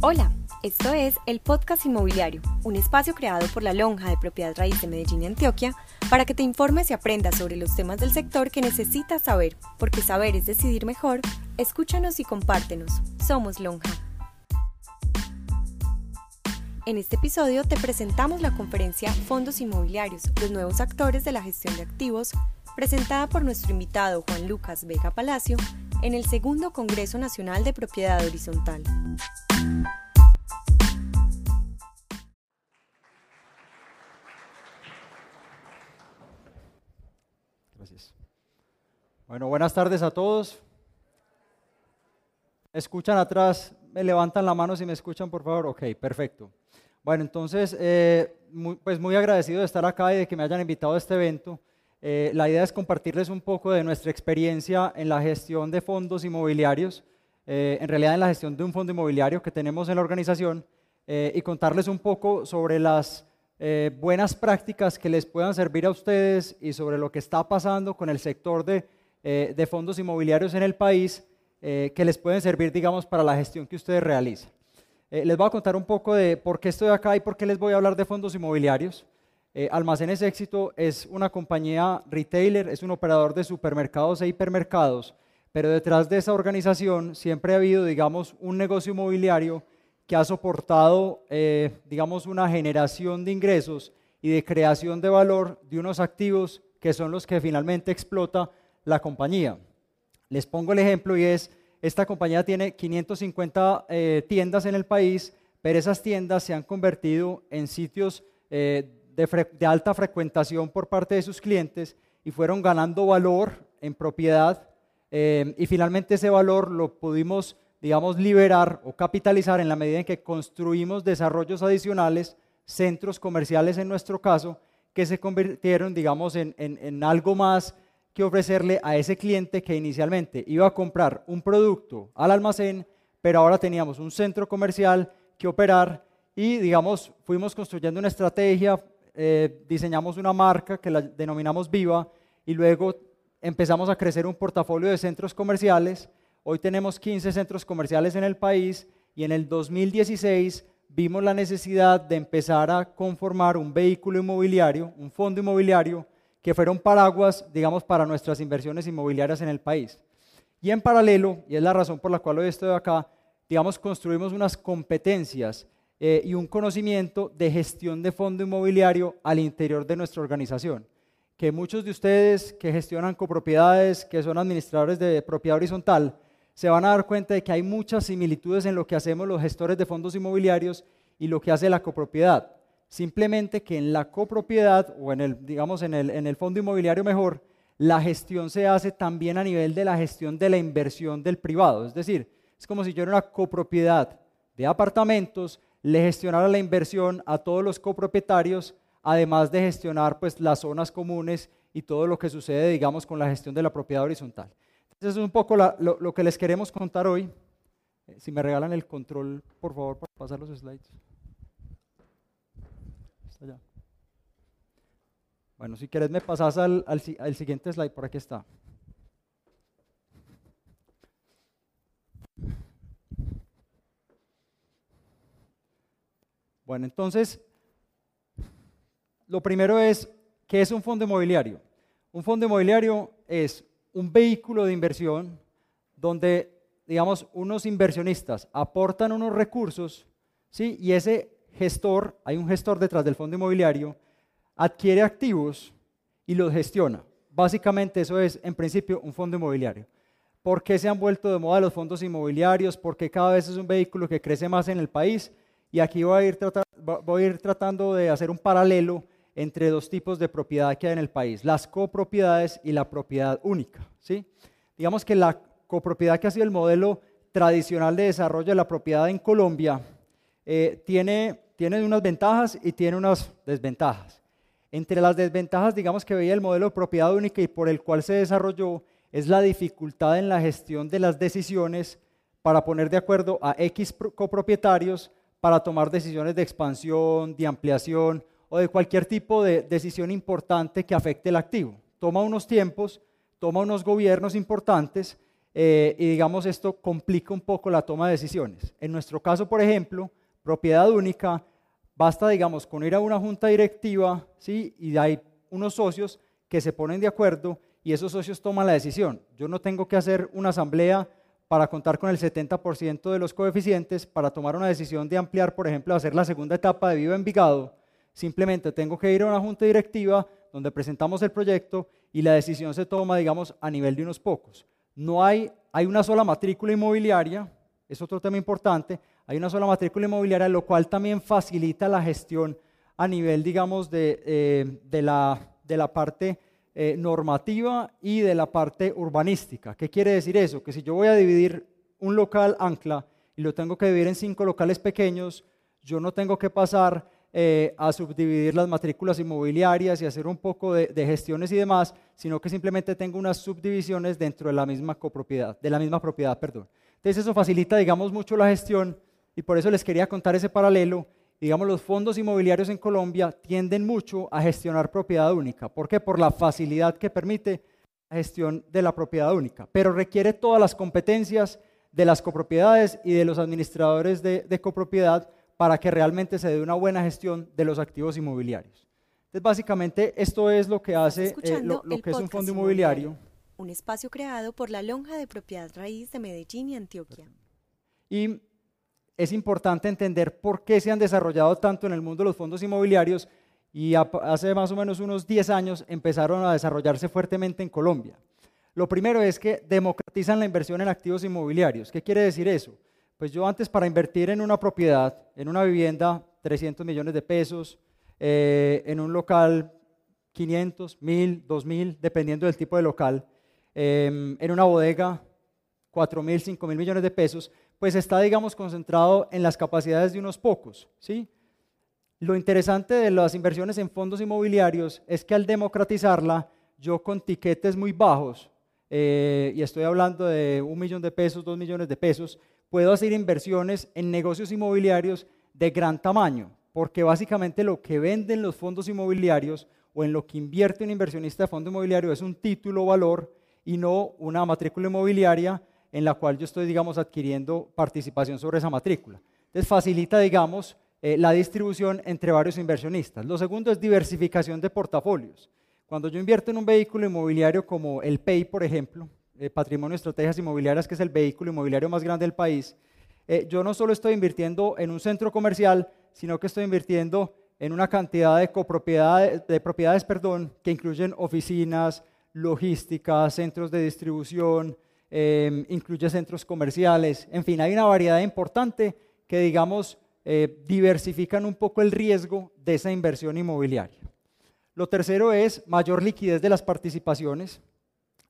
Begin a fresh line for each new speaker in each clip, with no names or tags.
Hola, esto es el Podcast Inmobiliario, un espacio creado por la Lonja de Propiedad Raíz de Medellín y Antioquia para que te informes y aprendas sobre los temas del sector que necesitas saber, porque saber es decidir mejor. Escúchanos y compártenos. Somos Lonja. En este episodio te presentamos la conferencia Fondos Inmobiliarios, los nuevos actores de la gestión de activos, presentada por nuestro invitado Juan Lucas Vega Palacio en el segundo Congreso Nacional de Propiedad Horizontal.
Bueno, buenas tardes a todos. ¿Escuchan atrás? ¿Me levantan la mano si me escuchan, por favor? Ok, perfecto. Bueno, entonces, eh, pues muy agradecido de estar acá y de que me hayan invitado a este evento. Eh, la idea es compartirles un poco de nuestra experiencia en la gestión de fondos inmobiliarios, eh, en realidad en la gestión de un fondo inmobiliario que tenemos en la organización y contarles un poco sobre las buenas prácticas que les puedan servir a ustedes y sobre lo que está pasando con el sector de, de fondos inmobiliarios en el país que les pueden servir, digamos, para la gestión que ustedes realizan. Eh, les voy a contar un poco de por qué estoy acá y por qué les voy a hablar de fondos inmobiliarios. Eh, Almacenes Éxito es una compañía retailer, es un operador de supermercados e hipermercados, pero detrás de esa organización siempre ha habido, digamos, un negocio inmobiliario que ha soportado, eh, digamos, una generación de ingresos y de creación de valor de unos activos que son los que finalmente explota la compañía. Les pongo el ejemplo y es esta compañía tiene 550 eh, tiendas en el país, pero esas tiendas se han convertido en sitios eh, de, alta frecuentación por parte de sus clientes y fueron ganando valor en propiedad eh, y finalmente ese valor lo pudimos, digamos, liberar o capitalizar en la medida en que construimos desarrollos adicionales, centros comerciales en nuestro caso, que se convirtieron, digamos, en algo más que ofrecerle a ese cliente que inicialmente iba a comprar un producto al almacén, pero ahora teníamos un centro comercial que operar y, digamos, fuimos construyendo una estrategia, eh, diseñamos una marca que la denominamos Viva y luego empezamos a crecer un portafolio de centros comerciales. Hoy tenemos 15 centros comerciales en el país y en el 2016 vimos la necesidad de empezar a conformar un vehículo inmobiliario, un fondo inmobiliario que fueron paraguas, digamos, para nuestras inversiones inmobiliarias en el país. Y en paralelo, y es la razón por la cual hoy estoy acá, digamos, construimos unas competencias eh, y un conocimiento de gestión de fondo inmobiliario al interior de nuestra organización. Que muchos de ustedes que gestionan copropiedades, que son administradores de propiedad horizontal, se van a dar cuenta de que hay muchas similitudes en lo que hacemos los gestores de fondos inmobiliarios y lo que hace la copropiedad. Simplemente que en la copropiedad o en el, digamos, en el, en el fondo inmobiliario mejor, la gestión se hace también a nivel de la gestión de la inversión del privado. Es decir, es como si yo en una copropiedad de apartamentos le gestionara la inversión a todos los copropietarios, además de gestionar pues, las zonas comunes y todo lo que sucede, digamos, con la gestión de la propiedad horizontal. Entonces, es un poco lo, lo, que les queremos contar hoy. Eh, si me regalan el control, por favor, para pasar los slides. Bueno, si quieres me pasas al, al, siguiente slide, por aquí está. Bueno, entonces, lo primero es, ¿qué es un fondo inmobiliario? Un fondo inmobiliario es un vehículo de inversión donde, digamos, unos inversionistas aportan unos recursos, ¿sí? Y ese gestor, hay un gestor detrás del fondo inmobiliario, adquiere activos y los gestiona. Básicamente eso es, en principio, un fondo inmobiliario. ¿Por qué se han vuelto de moda los fondos inmobiliarios? Porque cada vez es un vehículo que crece más en el país. Y aquí voy a ir, voy a ir tratando de hacer un paralelo entre dos tipos de propiedad que hay en el país, las copropiedades y la propiedad única. ¿sí? Digamos que la copropiedad que ha sido el modelo tradicional de desarrollo de la propiedad en Colombia eh, tiene, tiene unas ventajas y tiene unas desventajas. Entre las desventajas, digamos, que veía el modelo de propiedad única y por el cual se desarrolló, es la dificultad en la gestión de las decisiones para poner de acuerdo a X copropietarios para tomar decisiones de expansión, de ampliación o de cualquier tipo de decisión importante que afecte el activo. Toma unos tiempos, toma unos gobiernos importantes eh, y digamos esto complica un poco la toma de decisiones. En nuestro caso, por ejemplo, propiedad única, basta digamos con ir a una junta directiva ¿sí? y hay unos socios que se ponen de acuerdo y esos socios toman la decisión. Yo no tengo que hacer una asamblea para contar con el 70% de los coeficientes para tomar una decisión de ampliar, por ejemplo, hacer la segunda etapa de Viva Envigado. Simplemente tengo que ir a una junta directiva donde presentamos el proyecto y la decisión se toma, digamos, a nivel de unos pocos. No hay, hay una sola matrícula inmobiliaria, es otro tema importante, hay una sola matrícula inmobiliaria, lo cual también facilita la gestión a nivel, digamos, de, eh, de, la, de la parte eh, normativa y de la parte urbanística. ¿Qué quiere decir eso? Que si yo voy a dividir un local ancla y lo tengo que dividir en cinco locales pequeños, yo no tengo que pasar eh, a subdividir las matrículas inmobiliarias y hacer un poco de, gestiones y demás, sino que simplemente tengo unas subdivisiones dentro de la misma copropiedad, de la misma propiedad, perdón. Entonces eso facilita, digamos, mucho la gestión y por eso les quería contar ese paralelo digamos, los fondos inmobiliarios en Colombia tienden mucho a gestionar propiedad única. ¿Por qué? Por la facilidad que permite la gestión de la propiedad única, pero requiere todas las competencias de las copropiedades y de los administradores de, copropiedad para que realmente se dé una buena gestión de los activos inmobiliarios. Entonces, básicamente, esto es lo que hace eh, lo, que es un fondo inmobiliario.
Un espacio creado por la Lonja de Propiedad Raíz de Medellín y Antioquia.
Y es importante entender por qué se han desarrollado tanto en el mundo los fondos inmobiliarios y hace más o menos unos 10 años empezaron a desarrollarse fuertemente en Colombia. Lo primero es que democratizan la inversión en activos inmobiliarios. ¿Qué quiere decir eso? Pues yo antes para invertir en una propiedad, en una vivienda, 300 millones de pesos, eh, en un local 500, 1000, 2000, dependiendo del tipo de local, em, en una bodega 4 mil, 5 mil millones de pesos, pues está, digamos, concentrado en las capacidades de unos pocos, ¿sí? Lo interesante de las inversiones en fondos inmobiliarios es que al democratizarla, yo con tiquetes muy bajos, eh, y estoy hablando de un millón de pesos, dos millones de pesos, puedo hacer inversiones en negocios inmobiliarios de gran tamaño, porque básicamente lo que venden los fondos inmobiliarios o en lo que invierte un inversionista de fondo inmobiliario es un título valor y no una matrícula inmobiliaria en la cual yo estoy, digamos, adquiriendo participación sobre esa matrícula. Entonces facilita, digamos, eh, la distribución entre varios inversionistas. Lo segundo es diversificación de portafolios. Cuando yo invierto en un vehículo inmobiliario como el PEI, por ejemplo, eh, Patrimonio Estrategias Inmobiliarias, que es el vehículo inmobiliario más grande del país, eh, yo no solo estoy invirtiendo en un centro comercial, sino que estoy invirtiendo en una cantidad de copropiedades, de propiedades, perdón, que incluyen oficinas, logística, centros de distribución, Em, incluye centros comerciales, en fin, hay una variedad importante que, digamos, eh, diversifican un poco el riesgo de esa inversión inmobiliaria. Lo tercero es mayor liquidez de las participaciones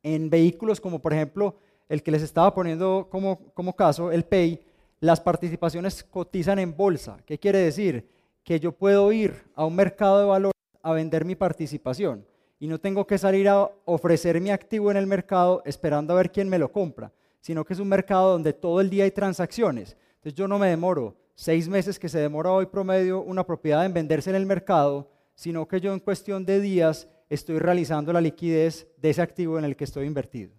en vehículos como por ejemplo el que les estaba poniendo como, como caso, el PEI, las participaciones cotizan en bolsa. ¿Qué quiere decir? Que yo puedo ir a un mercado de valores a vender mi participación y no tengo que salir a ofrecer mi activo en el mercado esperando a ver quién me lo compra, sino que es un mercado donde todo el día hay transacciones. Entonces yo no me demoro seis meses que se demora hoy promedio una propiedad en venderse en el mercado, sino que yo en cuestión de días estoy realizando la liquidez de ese activo en el que estoy invertido.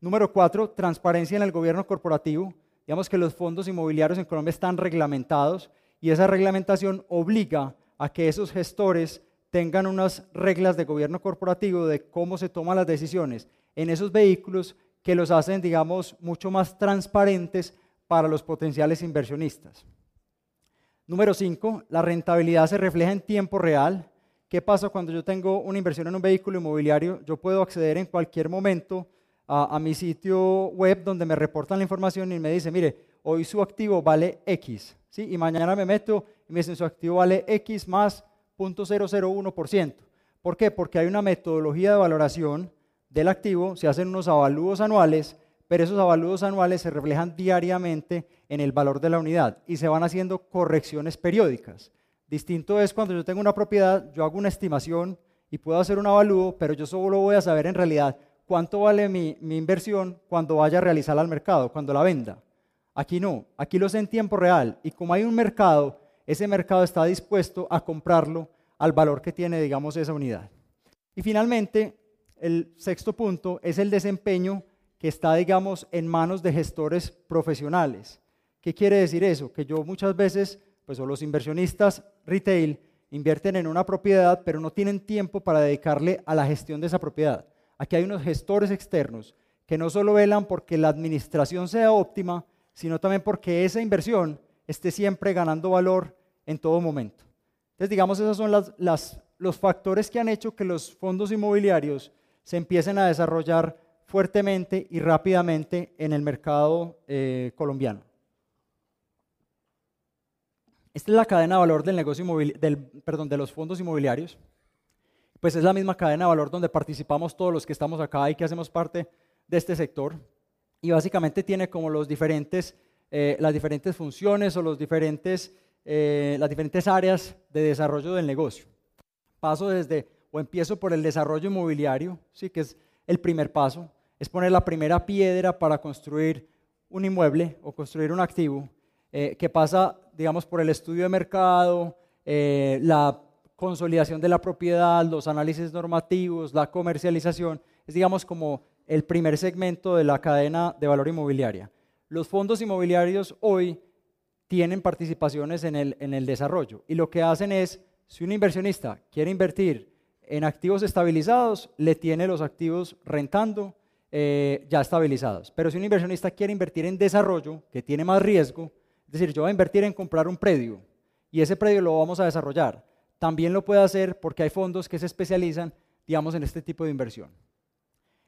Número cuatro, transparencia en el gobierno corporativo. Digamos que los fondos inmobiliarios en Colombia están reglamentados y esa reglamentación obliga a que esos gestores tengan unas reglas de gobierno corporativo de cómo se toman las decisiones en esos vehículos que los hacen, digamos, mucho más transparentes para los potenciales inversionistas. Número 5, la rentabilidad se refleja en tiempo real. ¿Qué pasa cuando yo tengo una inversión en un vehículo inmobiliario? Yo puedo acceder en cualquier momento a, mi sitio web donde me reportan la información y me dice, mire, hoy su activo vale X, ¿sí? y mañana me meto y me dicen su activo vale X más 0.001%. ¿Por qué? Porque hay una metodología de valoración del activo, se hacen unos avalúos anuales, pero esos avalúos anuales se reflejan diariamente en el valor de la unidad y se van haciendo correcciones periódicas. Distinto es cuando yo tengo una propiedad, yo hago una estimación y puedo hacer un avalúo, pero yo solo voy a saber en realidad cuánto vale mi, mi inversión cuando vaya a realizarla al mercado, cuando la venda. Aquí no, aquí lo sé en tiempo real y como hay un mercado ese mercado está dispuesto a comprarlo al valor que tiene, digamos, esa unidad. Y finalmente, el sexto punto es el desempeño que está, digamos, en manos de gestores profesionales. ¿Qué quiere decir eso? Que yo muchas veces, pues o los inversionistas retail invierten en una propiedad, pero no tienen tiempo para dedicarle a la gestión de esa propiedad. Aquí hay unos gestores externos que no solo velan porque la administración sea óptima, sino también porque esa inversión esté siempre ganando valor en todo momento. Entonces, digamos, esos son los factores que han hecho que los fondos inmobiliarios se empiecen a desarrollar fuertemente y rápidamente en el mercado eh, colombiano. Esta es la cadena de valor del negocio del, perdón, de los fondos inmobiliarios. Pues es la misma cadena de valor donde participamos todos los que estamos acá y que hacemos parte de este sector. Y básicamente tiene como los diferentes, eh, las diferentes funciones o los diferentes, eh, las diferentes áreas de desarrollo del negocio. Paso desde, o empiezo por el desarrollo inmobiliario, ¿sí? que es el primer paso es poner la primera piedra para construir un inmueble o construir un activo eh, que pasa, digamos, por el estudio de mercado, eh, la consolidación de la propiedad, los análisis normativos, la comercialización. Es, digamos, como el primer segmento de la cadena de valor inmobiliaria. Los fondos inmobiliarios hoy tienen participaciones en el, en el desarrollo y lo que hacen es, si un inversionista quiere invertir en activos estabilizados, le tiene los activos rentando eh, ya estabilizados. Pero si un inversionista quiere invertir en desarrollo, que tiene más riesgo, es decir, yo voy a invertir en comprar un predio y ese predio lo vamos a desarrollar, también lo puede hacer porque hay fondos que se especializan, digamos, en este tipo de inversión.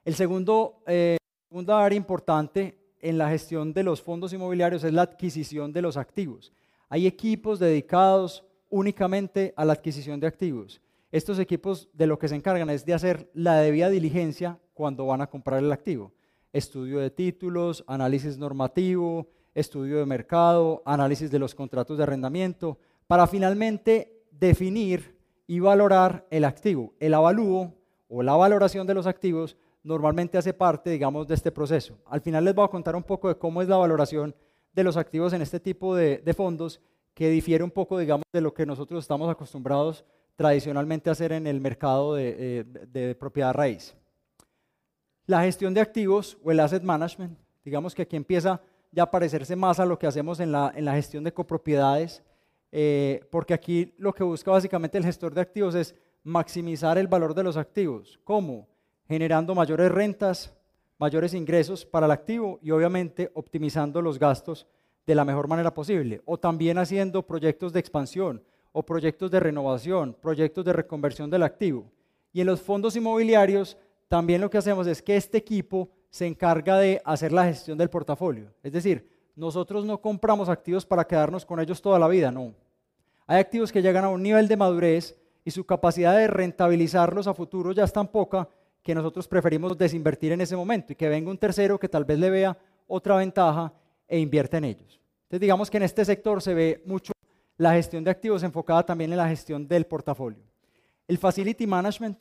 El segundo, eh, segunda área importante en la gestión de los fondos inmobiliarios es la adquisición de los activos. Hay equipos dedicados únicamente a la adquisición de activos. Estos equipos de lo que se encargan es de hacer la debida diligencia cuando van a comprar el activo. Estudio de títulos, análisis normativo, estudio de mercado, análisis de los contratos de arrendamiento, para finalmente definir y valorar el activo. El avalúo o la valoración de los activos normalmente hace parte, digamos, de este proceso. Al final les voy a contar un poco de cómo es la valoración de los activos en este tipo de, fondos, que difiere un poco, digamos, de lo que nosotros estamos acostumbrados tradicionalmente a hacer en el mercado de, eh, de propiedad raíz. La gestión de activos o el asset management, digamos que aquí empieza ya a parecerse más a lo que hacemos en la, en la gestión de copropiedades, eh, porque aquí lo que busca básicamente el gestor de activos es maximizar el valor de los activos. ¿Cómo? Generando mayores rentas, mayores ingresos para el activo y obviamente optimizando los gastos de la mejor manera posible. O también haciendo proyectos de expansión o proyectos de renovación, proyectos de reconversión del activo. Y en los fondos inmobiliarios también lo que hacemos es que este equipo se encarga de hacer la gestión del portafolio. Es decir, nosotros no compramos activos para quedarnos con ellos toda la vida, no. Hay activos que llegan a un nivel de madurez y su capacidad de rentabilizarlos a futuro ya es tan poca que nosotros preferimos desinvertir en ese momento y que venga un tercero que tal vez le vea otra ventaja e invierta en ellos. Entonces digamos que en este sector se ve mucho la gestión de activos enfocada también en la gestión del portafolio. El facility management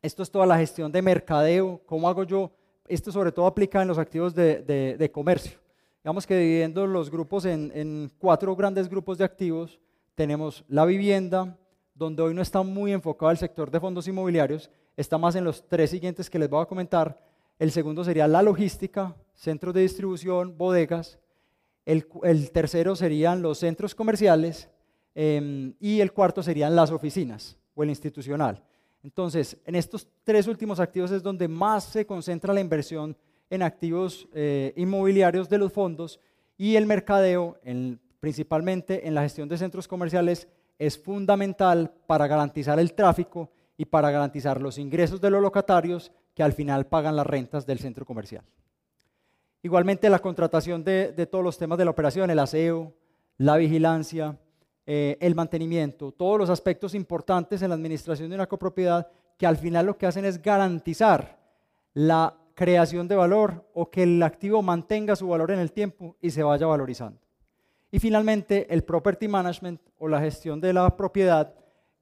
esto es toda la gestión de mercadeo. ¿Cómo hago yo? Esto sobre todo aplica en los activos de, comercio. Digamos que dividiendo los grupos en, cuatro grandes grupos de activos, tenemos la vivienda, donde hoy no está muy enfocado el sector de fondos inmobiliarios, está más en los tres siguientes que les voy a comentar. El segundo sería la logística, centros de distribución, bodegas. El, tercero serían los centros comerciales em, y el cuarto serían las oficinas o el institucional. Entonces, en estos tres últimos activos es donde más se concentra la inversión en activos eh, inmobiliarios de los fondos y el mercadeo, principalmente en la gestión de centros comerciales, es fundamental para garantizar el tráfico y para garantizar los ingresos de los locatarios que al final pagan las rentas del centro comercial. Igualmente la contratación de, todos los temas de la operación, el aseo, la vigilancia, eh, el mantenimiento, todos los aspectos importantes en la administración de una copropiedad que al final lo que hacen es garantizar la creación de valor o que el activo mantenga su valor en el tiempo y se vaya valorizando. Y finalmente el property management o la gestión de la propiedad,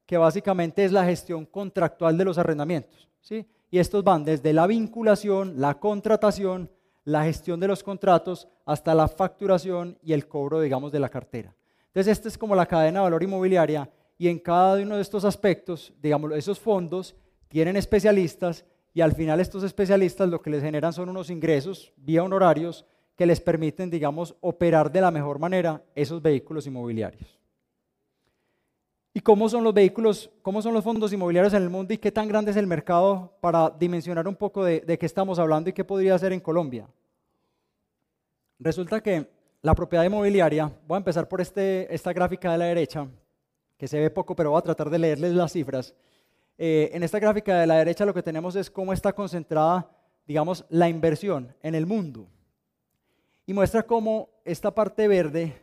que básicamente es la gestión contractual de los arrendamientos. ¿sí? Y estos van desde la vinculación, la contratación, la gestión de los contratos, hasta la facturación y el cobro, digamos, de la cartera. Entonces, esta es como la cadena de valor inmobiliaria y en cada uno de estos aspectos, digamos, esos fondos tienen especialistas y al final estos especialistas lo que les generan son unos ingresos vía honorarios que les permiten, digamos, operar de la mejor manera esos vehículos inmobiliarios. ¿Y cómo son los vehículos, cómo son los fondos inmobiliarios en el mundo y qué tan grande es el mercado para dimensionar un poco de, qué estamos hablando y qué podría ser en Colombia? Resulta que la propiedad inmobiliaria, voy a empezar por este, esta gráfica de la derecha, que se ve poco, pero voy a tratar de leerles las cifras. Eh, en esta gráfica de la derecha lo que tenemos es cómo está concentrada, digamos, la inversión en el mundo. Y muestra cómo esta parte verde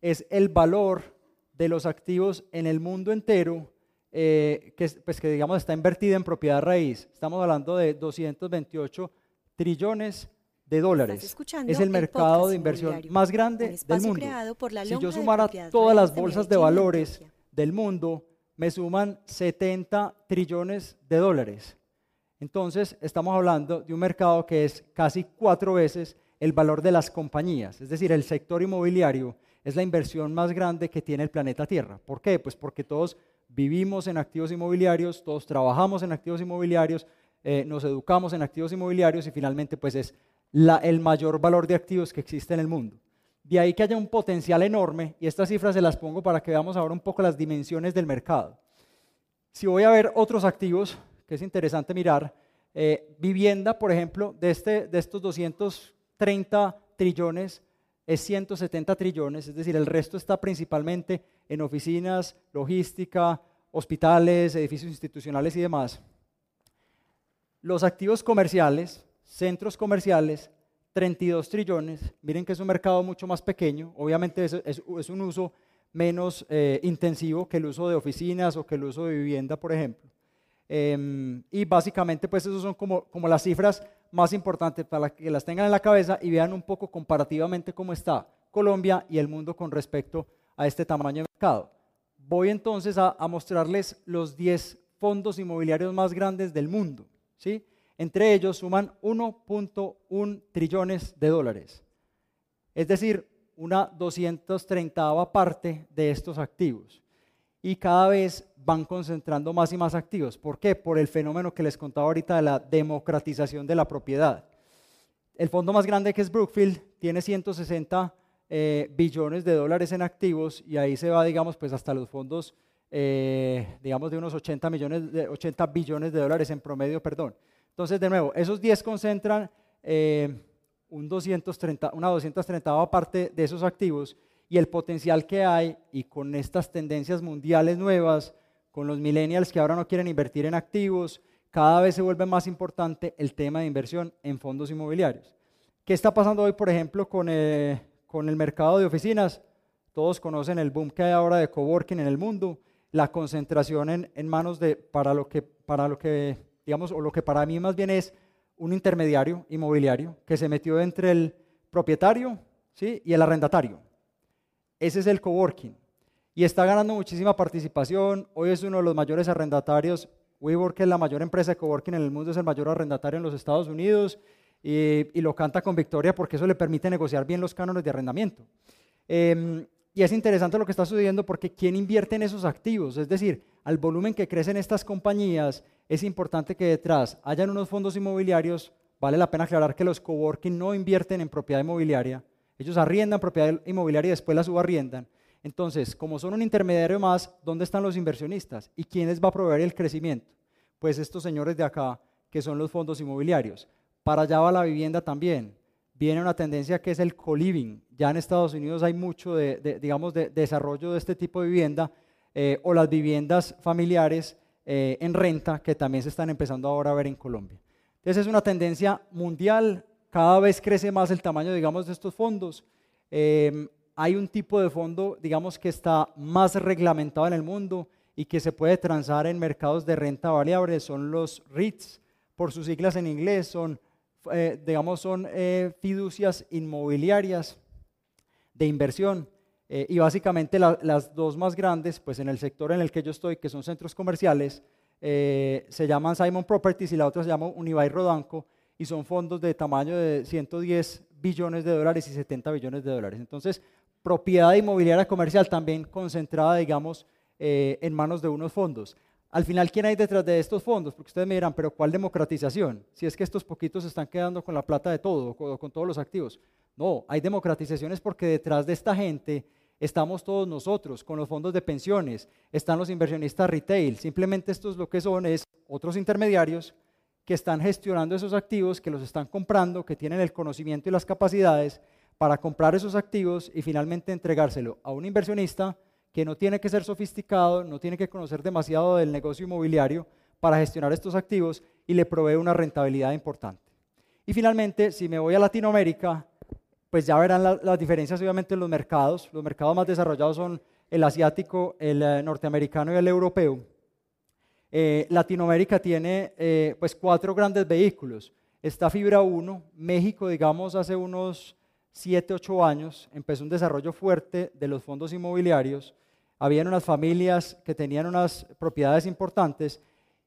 es el valor de los activos en el mundo entero, eh, que, pues que digamos está invertida en propiedad raíz. Estamos hablando de 228 trillones de dólares. Es el mercado de inversión más grande del mundo. si yo sumara todas las bolsas de, valores del mundo, me suman 70 trillones de dólares. Entonces, estamos hablando de un mercado que es casi cuatro veces el valor de las compañías. Es decir, el sector inmobiliario es la inversión más grande que tiene el planeta Tierra. ¿Por qué? Pues porque todos vivimos en activos inmobiliarios, todos trabajamos en activos inmobiliarios, eh, nos educamos en activos inmobiliarios y finalmente pues es el mayor valor de activos que existe en el mundo. De ahí que haya un potencial enorme, y estas cifras se las pongo para que veamos ahora un poco las dimensiones del mercado. Si voy a ver otros activos, que es interesante mirar, eh, vivienda, por ejemplo, de, este, de estos 230 trillones, es 170 trillones, es decir, el resto está principalmente en oficinas, logística, hospitales, edificios institucionales y demás. Los activos comerciales, centros comerciales, 32 trillones. Miren que es un mercado mucho más pequeño. Obviamente es, un uso menos eh, intensivo que el uso de oficinas o que el uso de vivienda, por ejemplo. Em, y básicamente, pues esos son como, como las cifras más importantes para que las tengan en la cabeza y vean un poco comparativamente cómo está Colombia y el mundo con respecto a este tamaño de mercado. Voy entonces a, a mostrarles los 10 fondos inmobiliarios más grandes del mundo. ¿sí? Entre ellos suman 1.1 trillones de dólares. Es decir, una 230 parte de estos activos. Y cada vez van concentrando más y más activos. ¿Por qué? Por el fenómeno que les contaba ahorita de la democratización de la propiedad. El fondo más grande que es Brookfield tiene 160 eh, billones de dólares en activos y ahí se va, digamos, pues hasta los fondos, eh, digamos, de unos 80, millones de, 80 billones de dólares en promedio, perdón. Entonces, de nuevo, esos 10 concentran eh, un 230, una 230 parte de esos activos y el potencial que hay y con estas tendencias mundiales nuevas, con los millennials que ahora no quieren invertir en activos, cada vez se vuelve más importante el tema de inversión en fondos inmobiliarios. ¿Qué está pasando hoy, por ejemplo, con, eh, con el mercado de oficinas? Todos conocen el boom que hay ahora de coworking en el mundo, la concentración en, en manos de, para lo que, para lo que digamos, o lo que para mí más bien es un intermediario inmobiliario que se metió entre el propietario ¿sí? y el arrendatario. Ese es el coworking. Y está ganando muchísima participación. Hoy es uno de los mayores arrendatarios. WeWork es la mayor empresa de coworking en el mundo, es el mayor arrendatario en los Estados Unidos y, lo canta con victoria porque eso le permite negociar bien los cánones de arrendamiento. Em, y es interesante lo que está sucediendo porque ¿quién invierte en esos activos? Es decir, al volumen que crecen estas compañías, es importante que detrás hayan unos fondos inmobiliarios. Vale la pena aclarar que los coworking no invierten en propiedad inmobiliaria. Ellos arriendan propiedad inmobiliaria y después la subarriendan. Entonces, como son un intermediario más, ¿dónde están los inversionistas? ¿Y quién les va a proveer el crecimiento? Pues estos señores de acá, que son los fondos inmobiliarios. Para allá va la vivienda también. Viene una tendencia que es el co-living. Ya en Estados Unidos hay mucho de, digamos, de desarrollo de este tipo de vivienda eh, o las viviendas familiares eh, en renta que también se están empezando ahora a ver en Colombia. Entonces es una tendencia mundial, cada vez crece más el tamaño, digamos, de estos fondos. Em, hay un tipo de fondo, digamos, que está más reglamentado en el mundo y que se puede transar en mercados de renta variable, son los REITs, por sus siglas en inglés, son, eh, digamos, son eh, fiducias inmobiliarias de inversión. Eh, y básicamente las dos más grandes, pues en el sector en el que yo estoy, que son centros comerciales, eh, se llaman Simon Properties y la otra se llama Unibail Rodanco y son fondos de tamaño de 110 billones de dólares y 70 billones de dólares. Entonces, propiedad inmobiliaria comercial también concentrada, digamos, eh, en manos de unos fondos. al final, ¿quién hay detrás de estos fondos? Porque ustedes me dirán, pero ¿cuál democratización? Si es que estos poquitos se están quedando con la plata de todo, o con todos los activos. No, hay democratizaciones porque detrás de esta gente estamos todos nosotros, con los fondos de pensiones, están los inversionistas retail. Simplemente estos lo que son es otros intermediarios que están gestionando esos activos, que los están comprando, que tienen el conocimiento y las capacidades para comprar esos activos y finalmente entregárselo a un inversionista que no tiene que ser sofisticado, no tiene que conocer demasiado del negocio inmobiliario para gestionar estos activos y le provee una rentabilidad importante. Y finalmente, si me voy a Latinoamérica, pues ya verán las diferencias obviamente en los mercados. Los mercados más desarrollados son el asiático, el eh, norteamericano y el europeo. Eh, Latinoamérica tiene eh, pues cuatro grandes vehículos. Está Fibra 1, México, digamos, hace unos 7, 8 años empezó un desarrollo fuerte de los fondos inmobiliarios habían unas familias que tenían unas propiedades importantes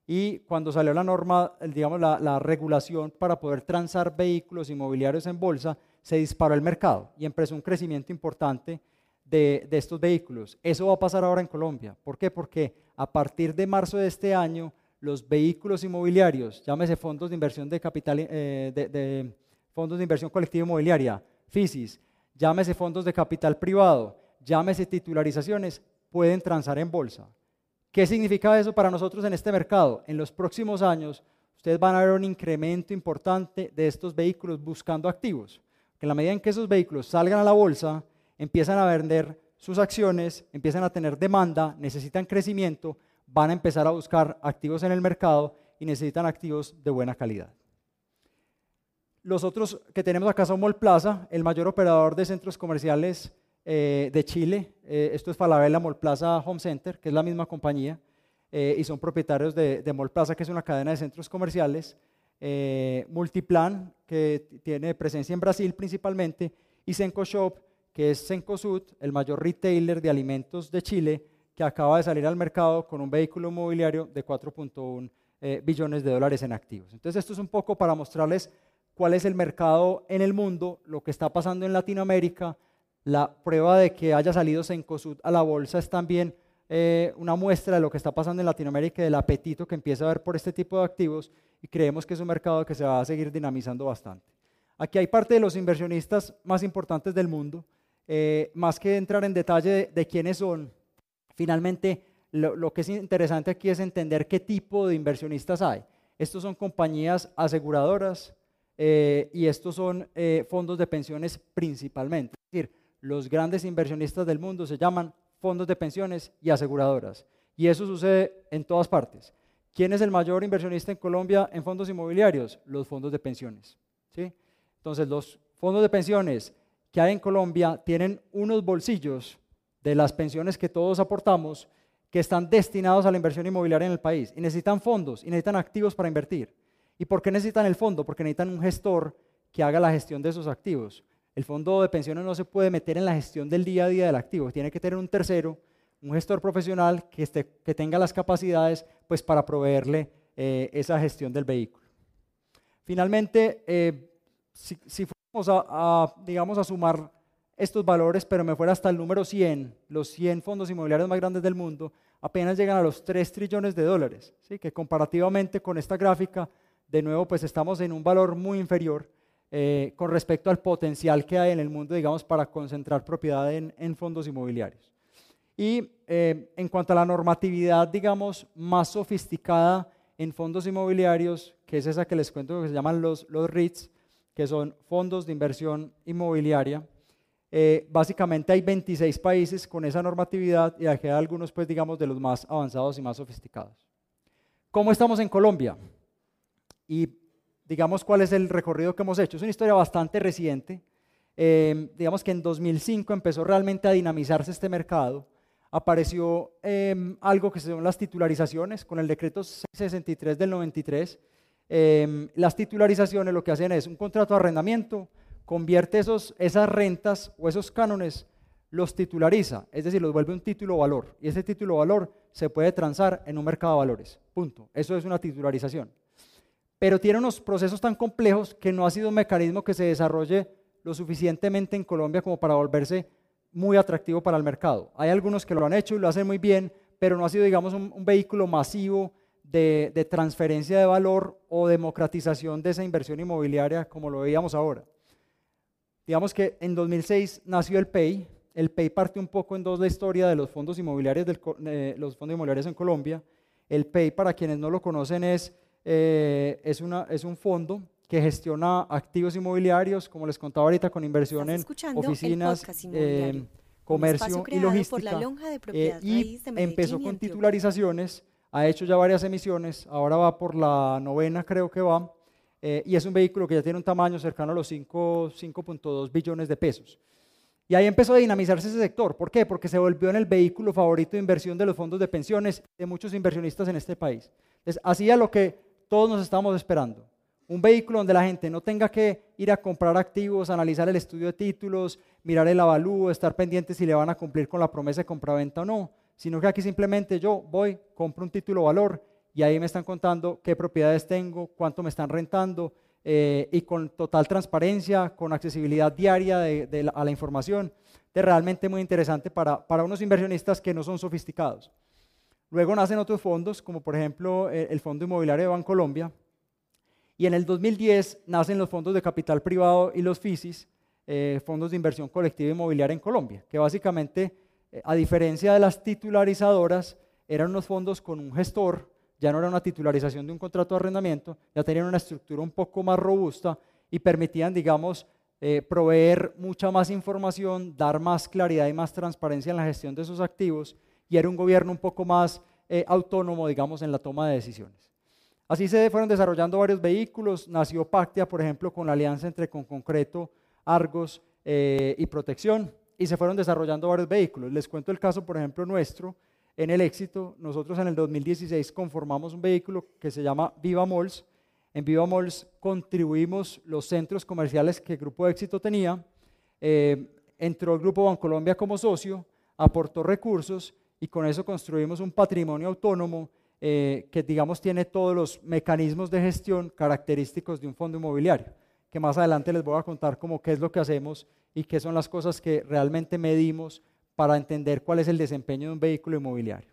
y cuando salió la norma, digamos, la, regulación para poder transar vehículos inmobiliarios en bolsa, se disparó el mercado y empezó un crecimiento importante de, estos vehículos. Eso va a pasar ahora en Colombia. ¿Por qué? Porque a partir de marzo de este año, los vehículos inmobiliarios, llámese fondos de inversión de capital, eh, de, de fondos de inversión colectiva inmobiliaria, FISIS, llámese fondos de capital privado, llámese titularizaciones, pueden transar en bolsa. ¿Qué significa eso para nosotros en este mercado? En los próximos años, ustedes van a ver un incremento importante de estos vehículos buscando activos. Que en la medida en que esos vehículos salgan a la bolsa, empiezan a vender sus acciones, empiezan a tener demanda, necesitan crecimiento, van a empezar a buscar activos en el mercado y necesitan activos de buena calidad. Los otros que tenemos acá son Molplaza, el mayor operador de centros comerciales eh, de Chile. Eh, esto es Falabella Mall Plaza Home Center, que es la misma compañía, eh, y son propietarios de, de Mall Plaza, que es una cadena de centros comerciales. Multiplan, que tiene presencia en Brasil principalmente, y Senco Shop, que es Sud, el mayor retailer de alimentos de Chile, que acaba de salir al mercado con un vehículo mobiliario de 4.1 billones de dólares en activos. Entonces, esto es un poco para mostrarles cuál es el mercado en el mundo, lo que está pasando en Latinoamérica, la prueba de que haya salido Sencosud a la bolsa es también eh, una muestra de lo que está pasando en Latinoamérica y del apetito que empieza a haber por este tipo de activos y creemos que es un mercado que se va a seguir dinamizando bastante. Aquí hay parte de los inversionistas más importantes del mundo. Eh, más que entrar en detalle de, quiénes son, finalmente lo, que es interesante aquí es entender qué tipo de inversionistas hay. Estos son compañías aseguradoras eh, y estos son fondos de pensiones principalmente. Es decir, los grandes inversionistas del mundo se llaman fondos de pensiones y aseguradoras. Y eso sucede en todas partes. ¿Quién es el mayor inversionista en Colombia en fondos inmobiliarios? Los fondos de pensiones. ¿sí? Entonces, los fondos de pensiones que hay en Colombia tienen unos bolsillos de las pensiones que todos aportamos que están destinados a la inversión inmobiliaria en el país y necesitan fondos y necesitan activos para invertir. ¿Y por qué necesitan el fondo? Porque necesitan un gestor que haga la gestión de esos activos. El fondo de pensiones no se puede meter en la gestión del día a día del activo, tiene que tener un tercero, un gestor profesional que, esté, que tenga las capacidades pues, para proveerle eh, esa gestión del vehículo. Finalmente, eh, si, fuéramos a, digamos, a sumar estos valores, pero me fuera hasta el número 100, los 100 fondos inmobiliarios más grandes del mundo, apenas llegan a los 3 trillones de dólares, ¿sí? que comparativamente con esta gráfica, de nuevo, pues estamos en un valor muy inferior eh, con respecto al potencial que hay en el mundo, digamos, para concentrar propiedad en, fondos inmobiliarios. Y eh, en cuanto a la normatividad, digamos, más sofisticada en fondos inmobiliarios, que es esa que les cuento que se llaman los, los REITs, que son fondos de inversión inmobiliaria. Eh, básicamente hay 26 países con esa normatividad y hay algunos, pues, digamos, de los más avanzados y más sofisticados. ¿Cómo estamos en Colombia? Y digamos, cuál es el recorrido que hemos hecho. Es una historia bastante reciente. Em, digamos que en 2005 empezó realmente a dinamizarse este mercado. Apareció em, algo que son las titularizaciones con el decreto 63 del 93. Em, las titularizaciones lo que hacen es un contrato de arrendamiento, convierte esos, esas rentas o esos cánones, los titulariza, es decir, los vuelve un título valor. Y ese título valor se puede transar en un mercado de valores. Punto. Eso es una titularización pero tiene unos procesos tan complejos que no ha sido un mecanismo que se desarrolle lo suficientemente en Colombia como para volverse muy atractivo para el mercado. Hay algunos que lo han hecho y lo hacen muy bien, pero no ha sido, digamos, un, vehículo masivo de, de, transferencia de valor o democratización de esa inversión inmobiliaria como lo veíamos ahora. Digamos que en 2006 nació el PEI. El PEI parte un poco en dos la historia de los fondos inmobiliarios, del, eh, los fondos inmobiliarios en Colombia. El PEI, para quienes no lo conocen, es, eh, es, una, es un fondo que gestiona activos inmobiliarios, como les contaba ahorita, con inversión en oficinas, eh, comercio y logística. y empezó con titularizaciones, ha hecho ya varias emisiones, ahora va por la novena creo que va, eh, y es un vehículo que ya tiene un tamaño cercano a los 5.2 billones de pesos. Y ahí empezó a dinamizarse ese sector. ¿Por qué? Porque se volvió en el vehículo favorito de inversión de los fondos de pensiones de muchos inversionistas en este país. Entonces, hacía lo que todos nos estábamos esperando. Un vehículo donde la gente no tenga que ir a comprar activos, analizar el estudio de títulos, mirar el avalúo, estar pendiente si le van a cumplir con la promesa de compraventa o no, sino que aquí simplemente yo voy, compro un título valor y ahí me están contando qué propiedades tengo, cuánto me están rentando eh, y con total transparencia, con accesibilidad diaria a la información. Es realmente muy interesante para, para, unos inversionistas que no son sofisticados. Luego nacen otros fondos, como por ejemplo eh, el Fondo Inmobiliario de Bancolombia. Y en el 2010 nacen los fondos de capital privado y los FISIS, eh, fondos de inversión colectiva inmobiliaria en Colombia, que básicamente, a diferencia de las titularizadoras, eran unos fondos con un gestor ya no era una titularización de un contrato de arrendamiento, ya tenían una estructura un poco más robusta y permitían, digamos, eh, proveer mucha más información, dar más claridad y más transparencia en la gestión de esos activos y era un gobierno un poco más eh, autónomo, digamos, en la toma de decisiones. Así se fueron desarrollando varios vehículos, nació Pactia, por ejemplo, con la alianza entre Con Concreto, Argos eh, y Protección, y se fueron desarrollando varios vehículos. Les cuento el caso, por ejemplo, nuestro, en el éxito, nosotros en el 2016 conformamos un vehículo que se llama Viva Malls. En Viva Malls contribuimos los centros comerciales que el Grupo Éxito tenía. Eh, entró el Grupo Bancolombia como socio, aportó recursos y con eso construimos un patrimonio autónomo eh, que, digamos, tiene todos los mecanismos de gestión característicos de un fondo inmobiliario, que más adelante les voy a contar cómo qué es lo que hacemos y qué son las cosas que realmente medimos para entender cuál es el desempeño de un vehículo inmobiliario.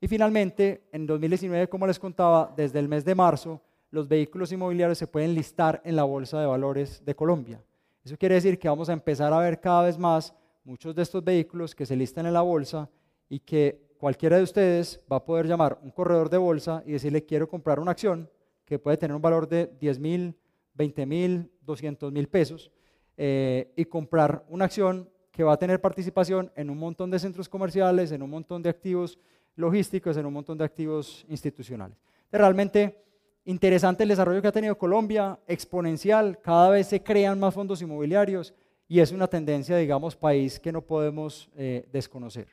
Y finalmente, en 2019, como les contaba, desde el mes de marzo, los vehículos inmobiliarios se pueden listar en la Bolsa de Valores de Colombia. Eso quiere decir que vamos a empezar a ver cada vez más muchos de estos vehículos que se listan en la bolsa y que cualquiera de ustedes va a poder llamar un corredor de bolsa y decirle quiero comprar una acción que puede tener un valor de 10 mil, 20 mil, 200 mil pesos eh, y comprar una acción que va a tener participación en un montón de centros comerciales, en un montón de activos logísticos, en un montón de activos institucionales. realmente interesante el desarrollo que ha tenido Colombia, exponencial, cada vez se crean más fondos inmobiliarios y es una tendencia, digamos, país que no podemos eh, desconocer.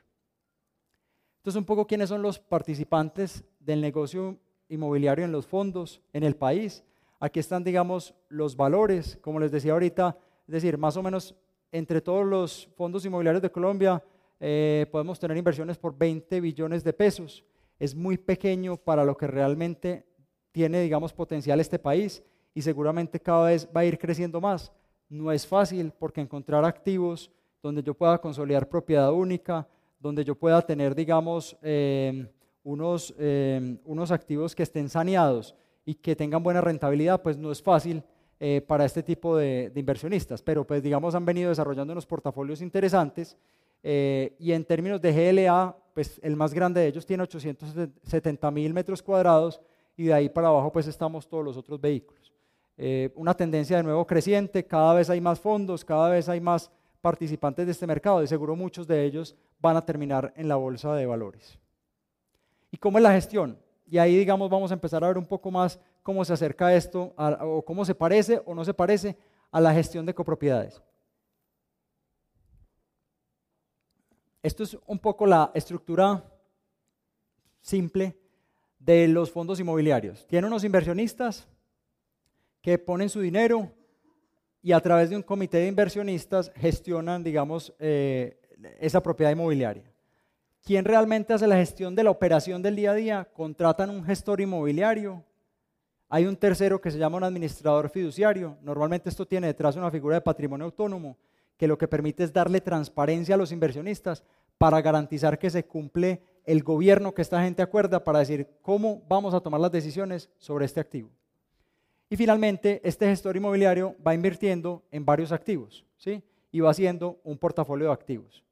Entonces, un poco quiénes son los participantes del negocio inmobiliario en los fondos en el país. Aquí están, digamos, los valores, como les decía ahorita, es decir, más o menos entre todos los fondos inmobiliarios de Colombia eh, podemos tener inversiones por 20 billones de pesos. Es muy pequeño para lo que realmente tiene, digamos, potencial este país y seguramente cada vez va a ir creciendo más. No es fácil porque encontrar activos donde yo pueda consolidar propiedad única, donde yo pueda tener, digamos, eh, unos, eh, unos activos que estén saneados y que tengan buena rentabilidad, pues no es fácil eh, para este tipo de, inversionistas, pero pues digamos han venido desarrollando unos portafolios interesantes eh, y en términos de GLA, pues el más grande de ellos tiene 870 mil metros cuadrados y de ahí para abajo pues estamos todos los otros vehículos. Eh, una tendencia de nuevo creciente, cada vez hay más fondos, cada vez hay más participantes de este mercado y seguro muchos de ellos van a terminar en la bolsa de valores. ¿Y cómo es la gestión? Y ahí, digamos, vamos a empezar a ver un poco más cómo se acerca esto, o cómo se parece o no se parece a la gestión de copropiedades. Esto es un poco la estructura simple de los fondos inmobiliarios. Tienen unos inversionistas que ponen su dinero y a través de un comité de inversionistas gestionan, digamos, eh, esa propiedad inmobiliaria. ¿Quién realmente hace la gestión de la operación del día a día? Contratan un gestor inmobiliario. Hay un tercero que se llama un administrador fiduciario. Normalmente esto tiene detrás una figura de patrimonio autónomo que lo que permite es darle transparencia a los inversionistas para garantizar que se cumple el gobierno que esta gente acuerda para decir cómo vamos a tomar las decisiones sobre este activo. Y finalmente, este gestor inmobiliario va invirtiendo en varios activos, ¿sí? Y va haciendo un portafolio de activos.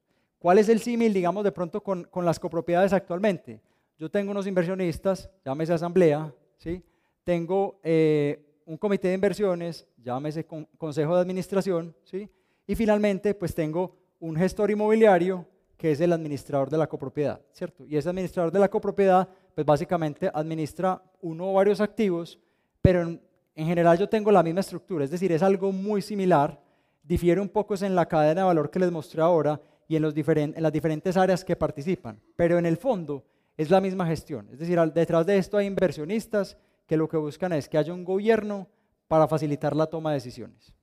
¿Cuál es el símil, digamos, de pronto con, con, las copropiedades actualmente? Yo tengo unos inversionistas, llámese asamblea, ¿sí? Tengo eh, un comité de inversiones, llámese consejo de administración, ¿sí? Y finalmente, pues tengo un gestor inmobiliario que es el administrador de la copropiedad, ¿cierto? Y ese administrador de la copropiedad, pues básicamente administra uno o varios activos, pero en, general yo tengo la misma estructura, es decir, es algo muy similar, difiere un poco en la cadena de valor que les mostré ahora y en, los en las diferentes áreas que participan, pero en el fondo es la misma gestión, es decir, detrás de esto hay inversionistas que lo que buscan es que haya un gobierno para facilitar la toma de decisiones.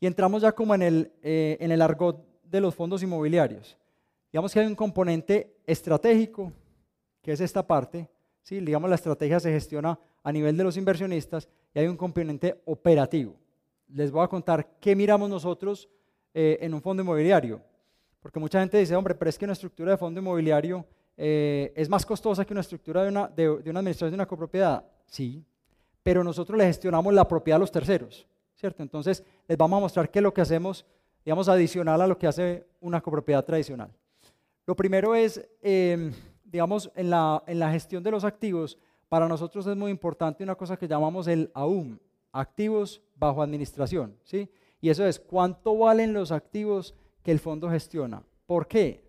Y entramos ya como en el, eh, en el argot de los fondos inmobiliarios. Digamos que hay un componente estratégico, que es esta parte, ¿sí? digamos la estrategia se gestiona a nivel de los inversionistas y hay un componente operativo. Les voy a contar qué miramos nosotros eh, en un fondo inmobiliario, porque mucha gente dice, hombre, pero es que una estructura de fondo inmobiliario eh, es más costosa que una estructura de una, de una administración de una copropiedad. Sí, pero nosotros le gestionamos la propiedad a los terceros, ¿cierto? Entonces, les vamos a mostrar qué es lo que hacemos digamos, adicional a lo que hace una copropiedad tradicional. Lo primero es, em, digamos, en la, en la gestión de los activos, para nosotros es muy importante una cosa que llamamos el AUM, activos bajo administración, ¿sí? Y eso es cuánto valen los activos que el fondo gestiona. ¿Por qué?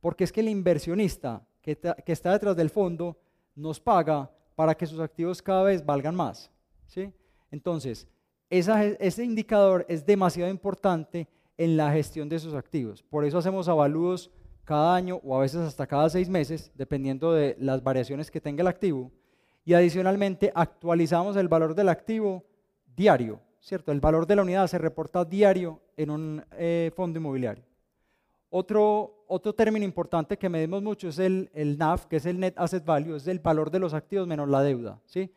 Porque es que el inversionista que, está detrás del fondo nos paga para que sus activos cada vez valgan más, ¿sí? Entonces, ese indicador es demasiado importante en la gestión de esos activos. Por eso hacemos avalúos cada año o a veces hasta cada seis meses, dependiendo de las variaciones que tenga el activo. Y adicionalmente actualizamos el valor del activo diario, ¿cierto? El valor de la unidad se reporta diario en un eh, fondo inmobiliario. Otro, otro término importante que medimos mucho es el, el NAV, que es el Net Asset Value, es el valor de los activos menos la deuda. ¿sí?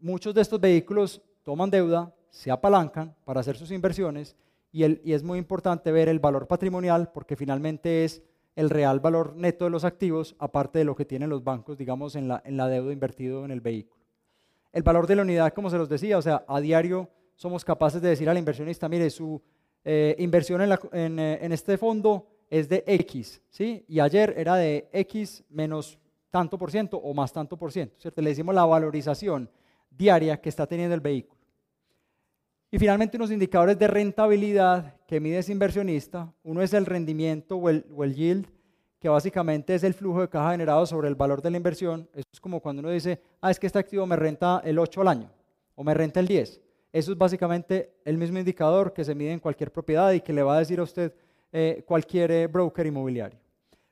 Muchos de estos vehículos toman deuda, se apalancan para hacer sus inversiones y, es muy importante ver el valor patrimonial porque finalmente es el real valor neto de los activos, aparte de lo que tienen los bancos, digamos, en la, en la deuda invertido en el vehículo. El valor de la unidad, como se los decía, o sea, a diario somos capaces de decir al inversionista, mire, su eh, inversión en, eh, en, este fondo es de X, ¿sí? Y ayer era de X menos tanto por ciento o más tanto por ciento, ¿cierto? Le decimos la valorización diaria que está teniendo el vehículo. Y finalmente unos indicadores de rentabilidad que mide ese inversionista. Uno es el rendimiento o el, yield, que básicamente es el flujo de caja generado sobre el valor de la inversión. Eso es como cuando uno dice, ah, es que este activo me renta el 8 al año o me renta el 10. Eso es básicamente el mismo indicador que se mide en cualquier propiedad y que le va a decir a usted eh, cualquier eh, broker inmobiliario.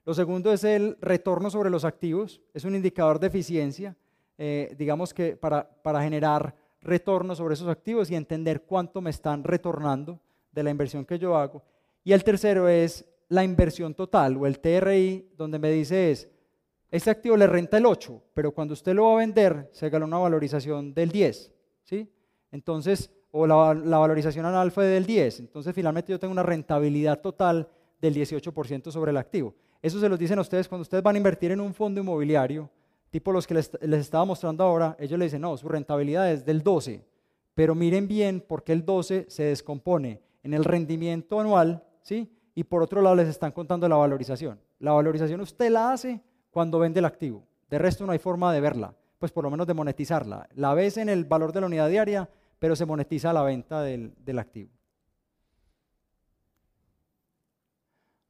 Lo segundo es el retorno sobre los activos. Es un indicador de eficiencia, eh, digamos que para, para generar retorno sobre esos activos y entender cuánto me están retornando de la inversión que yo hago. Y el tercero es la inversión total o el TRI, donde me dice es, este activo le renta el 8, pero cuando usted lo va a vender se gana una valorización del 10, ¿sí? Entonces, o la, valorización anual fue del 10, entonces finalmente yo tengo una rentabilidad total del 18% sobre el activo. Eso se los dicen a ustedes cuando ustedes van a invertir en un fondo inmobiliario, tipo los que les, estaba mostrando ahora, ellos le dicen, no, su rentabilidad es del 12, pero miren bien por qué el 12 se descompone en el rendimiento anual, ¿sí? Y por otro lado les están contando la valorización. La valorización usted la hace cuando vende el activo. De resto no hay forma de verla, pues por lo menos de monetizarla. La ves en el valor de la unidad diaria, pero se monetiza la venta del, del activo.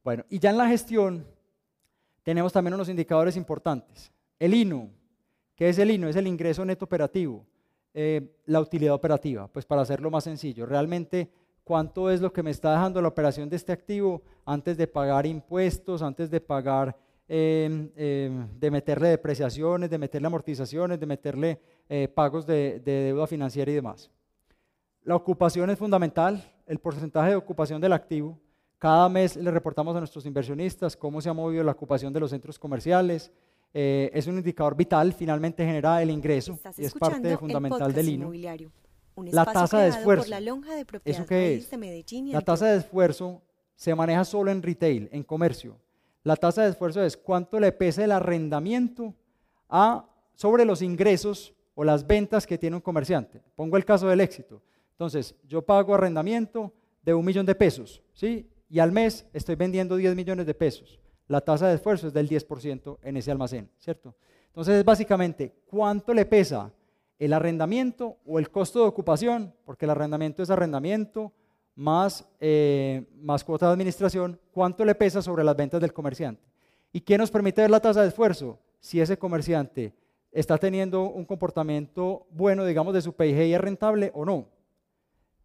Bueno, y ya en la gestión tenemos también unos indicadores importantes. El INU, ¿qué es el INU? Es el ingreso neto operativo, eh, la utilidad operativa, pues para hacerlo más sencillo, realmente cuánto es lo que me está dejando la operación de este activo antes de pagar impuestos, antes de pagar, em, em, de meterle depreciaciones, de meterle amortizaciones, de meterle eh, pagos de, de deuda financiera y demás. La ocupación es fundamental, el porcentaje de ocupación del activo. Cada mes le reportamos a nuestros inversionistas cómo se ha movido la ocupación de los centros comerciales, eh, es un indicador vital, finalmente genera el ingreso y es parte fundamental del INO. La tasa de esfuerzo. ¿Eso qué es? la tasa de esfuerzo se maneja solo en retail, en comercio. La tasa de esfuerzo es cuánto le pesa el arrendamiento a, sobre los ingresos o las ventas que tiene un comerciante. Pongo el caso del éxito. Entonces, yo pago arrendamiento de un millón de pesos, ¿sí? Y al mes estoy vendiendo 10 millones de pesos. La tasa de esfuerzo es del 10% en ese almacén, ¿cierto? Entonces, es básicamente cuánto le pesa el arrendamiento o el costo de ocupación, porque el arrendamiento es arrendamiento más, eh, más cuota de administración, cuánto le pesa sobre las ventas del comerciante. ¿Y qué nos permite ver la tasa de esfuerzo? Si ese comerciante está teniendo un comportamiento bueno, digamos, de su PIG y es rentable o no.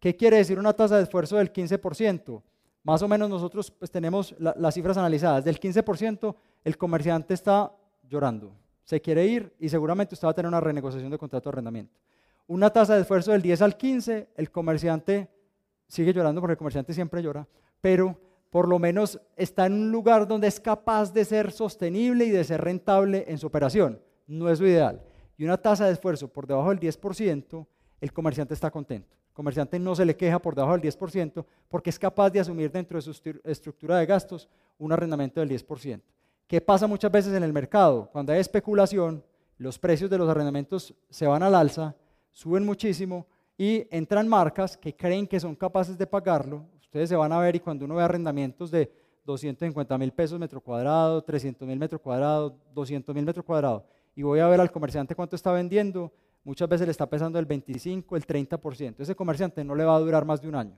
¿Qué quiere decir una tasa de esfuerzo del 15%? Más o menos nosotros pues, tenemos las cifras analizadas. Del 15%, el comerciante está llorando se quiere ir y seguramente usted va a tener una renegociación de contrato de arrendamiento. Una tasa de esfuerzo del 10 al 15, el comerciante sigue llorando porque el comerciante siempre llora, pero por lo menos está en un lugar donde es capaz de ser sostenible y de ser rentable en su operación. No es lo ideal. Y una tasa de esfuerzo por debajo del 10%, el comerciante está contento. Comerciante no se le queja por debajo del 10% porque es capaz de asumir dentro de su estructura de gastos un arrendamiento del 10%. ¿Qué pasa muchas veces en el mercado? Cuando hay especulación, los precios de los arrendamientos se van al alza, suben muchísimo y entran marcas que creen que son capaces de pagarlo. Ustedes se van a ver y cuando uno ve arrendamientos de 250 mil pesos metro cuadrado, 300 mil metro cuadrado, 200 mil metro cuadrado, y voy a ver al comerciante cuánto está vendiendo, muchas veces le está pesando el 25, el 30%. Ese comerciante no le va a durar más de un año.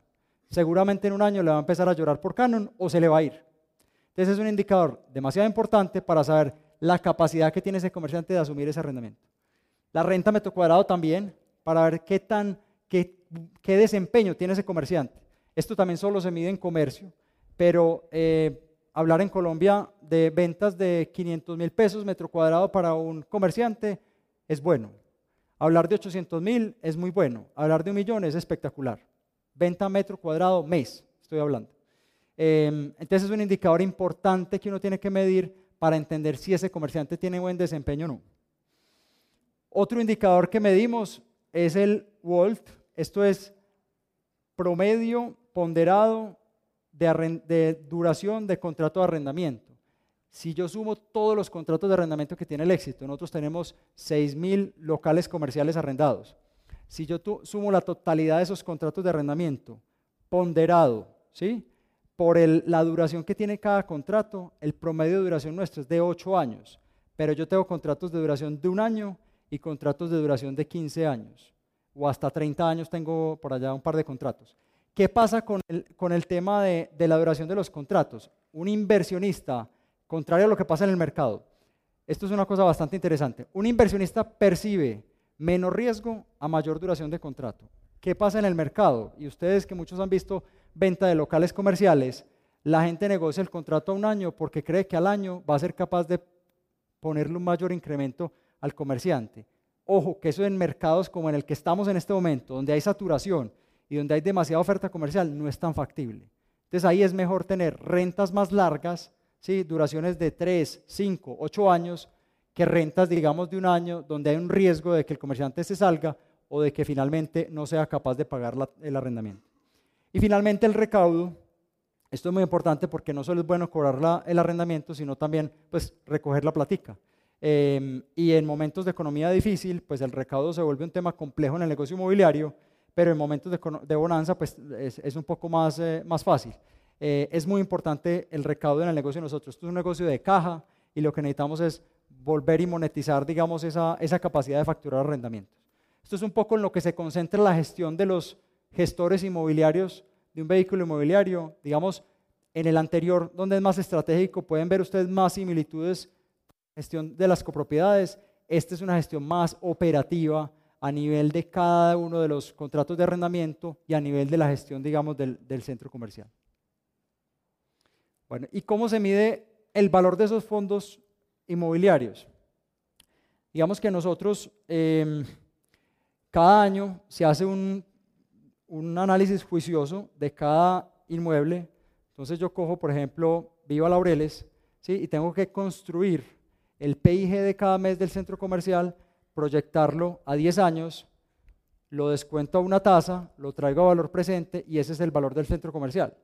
Seguramente en un año le va a empezar a llorar por canon o se le va a ir. Entonces es un indicador demasiado importante para saber la capacidad que tiene ese comerciante de asumir ese arrendamiento. La renta metro cuadrado también, para ver qué, tan, qué, desempeño tiene ese comerciante. Esto también solo se mide en comercio, pero eh, hablar en Colombia de ventas de 500 mil pesos metro cuadrado para un comerciante es bueno. Hablar de 800 mil es muy bueno. Hablar de un millón es espectacular. Venta metro cuadrado mes, estoy hablando. Em, entonces es un indicador importante que uno tiene que medir para entender si ese comerciante tiene buen desempeño o no. Otro indicador que medimos es el WOLT, esto es promedio ponderado de, de, duración de contrato de arrendamiento. Si yo sumo todos los contratos de arrendamiento que tiene el éxito, nosotros tenemos 6.000 locales comerciales arrendados. Si yo sumo la totalidad de esos contratos de arrendamiento ponderado, ¿sí? por la duración que tiene cada contrato, el promedio de duración nuestro es de 8 años, pero yo tengo contratos de duración de un año y contratos de duración de 15 años, o hasta 30 años tengo por allá un par de contratos. ¿Qué pasa con el, tema de, de la duración de los contratos? Un inversionista, contrario a lo que pasa en el mercado, esto es una cosa bastante interesante, un inversionista percibe menos riesgo a mayor duración de contrato. ¿Qué pasa en el mercado? Y ustedes que muchos han visto venta de locales comerciales, la gente negocia el contrato a un año porque cree que al año va a ser capaz de ponerle un mayor incremento al comerciante. Ojo, que eso en mercados como en el que estamos en este momento, donde hay saturación y donde hay demasiada oferta comercial, no es tan factible. Entonces ahí es mejor tener rentas más largas, ¿sí? duraciones de 3, 5, 8 años, que rentas, digamos, de un año, donde hay un riesgo de que el comerciante se salga o de que finalmente no sea capaz de pagar el arrendamiento. Y finalmente el recaudo. Esto es muy importante porque no solo es bueno cobrar el arrendamiento, sino también pues, recoger la platica. Em, y en momentos de economía difícil, pues el recaudo se vuelve un tema complejo en el negocio inmobiliario, pero en momentos de, bonanza pues, es, un poco más, eh, más fácil. Eh, es muy importante el recaudo en el negocio de nosotros. Esto es un negocio de caja y lo que necesitamos es volver y monetizar, digamos, esa, capacidad de facturar arrendamientos. Esto es un poco en lo que se concentra la gestión de los gestores inmobiliarios de un vehículo inmobiliario, digamos, en el anterior, donde es más estratégico, pueden ver ustedes más similitudes gestión de las copropiedades. Esta es una gestión más operativa a nivel de cada uno de los contratos de arrendamiento y a nivel de la gestión, digamos, del, centro comercial. Bueno, ¿y cómo se mide el valor de esos fondos inmobiliarios? Digamos que nosotros em, cada año se hace un un análisis juicioso de cada inmueble. Entonces yo cojo, por ejemplo, Viva Laureles, ¿sí? y tengo que construir el PIG de cada mes del centro comercial, proyectarlo a 10 años, lo descuento a una tasa, lo traigo a valor presente y ese es el valor del centro comercial.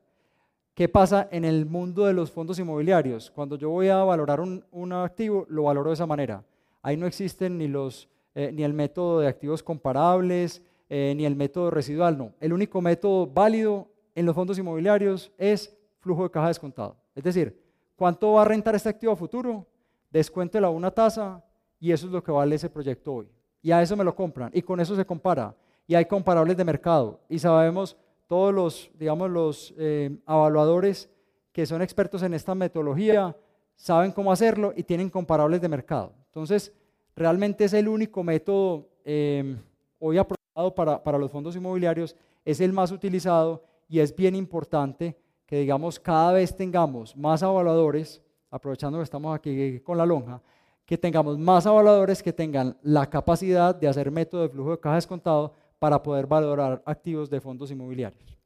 ¿Qué pasa en el mundo de los fondos inmobiliarios? Cuando yo voy a valorar un, activo, lo valoro de esa manera. Ahí no existen ni, los, eh, ni el método de activos comparables, eh, ni el método residual, no. El único método válido en los fondos inmobiliarios es flujo de caja descontado. Es decir, ¿cuánto va a rentar este activo futuro? Descuéntelo a una tasa y eso es lo que vale ese proyecto hoy. Y a eso me lo compran y con eso se compara. Y hay comparables de mercado y sabemos todos los, digamos, los eh, evaluadores que son expertos en esta metodología saben cómo hacerlo y tienen comparables de mercado. Entonces, realmente es el único método eh, hoy aprobado para, para, los fondos inmobiliarios, es el más utilizado y es bien importante que, digamos, cada vez tengamos más evaluadores, aprovechando que estamos aquí con la lonja, que tengamos más evaluadores que tengan la capacidad de hacer método de flujo de caja descontado para poder valorar activos de fondos inmobiliarios.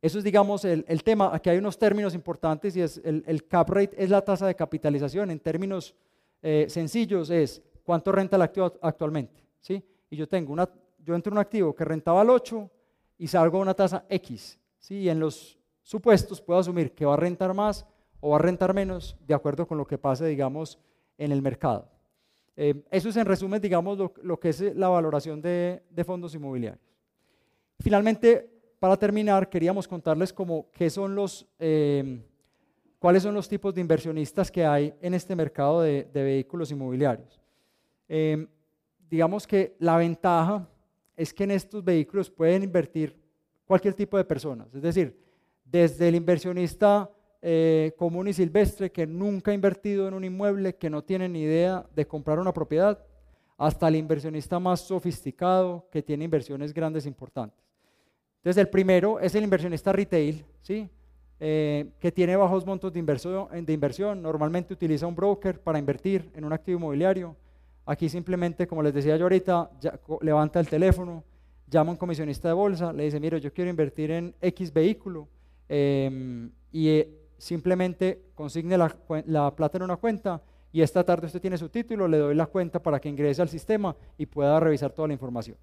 Eso es, digamos, el, tema. Aquí hay unos términos importantes y es el, cap rate es la tasa de capitalización. En términos eh, sencillos es cuánto renta el activo actualmente. ¿sí? Y yo tengo una, yo entro en un activo que rentaba al 8 y salgo a una tasa X. ¿sí? Y en los supuestos puedo asumir que va a rentar más o va a rentar menos de acuerdo con lo que pase, digamos, en el mercado. Eh, eso es en resumen, digamos, lo, que es la valoración de, fondos inmobiliarios. Finalmente, para terminar, queríamos contarles como qué son los, eh, cuáles son los tipos de inversionistas que hay en este mercado de, vehículos inmobiliarios. Eh, digamos que la ventaja es que en estos vehículos pueden invertir cualquier tipo de personas, es decir, desde el inversionista eh, común y silvestre que nunca ha invertido en un inmueble, que no tiene ni idea de comprar una propiedad, hasta el inversionista más sofisticado que tiene inversiones grandes e importantes. Entonces, el primero es el inversionista retail, ¿sí? Eh, que tiene bajos montos de inversión, de inversión, normalmente utiliza un broker para invertir en un activo inmobiliario. Aquí simplemente, como les decía yo ahorita, levanta el teléfono, llama a un comisionista de bolsa, le dice, mire, yo quiero invertir en X vehículo em, y eh, simplemente consigne la, plata en una cuenta y esta tarde usted tiene su título, le doy la cuenta para que ingrese al sistema y pueda revisar toda la información.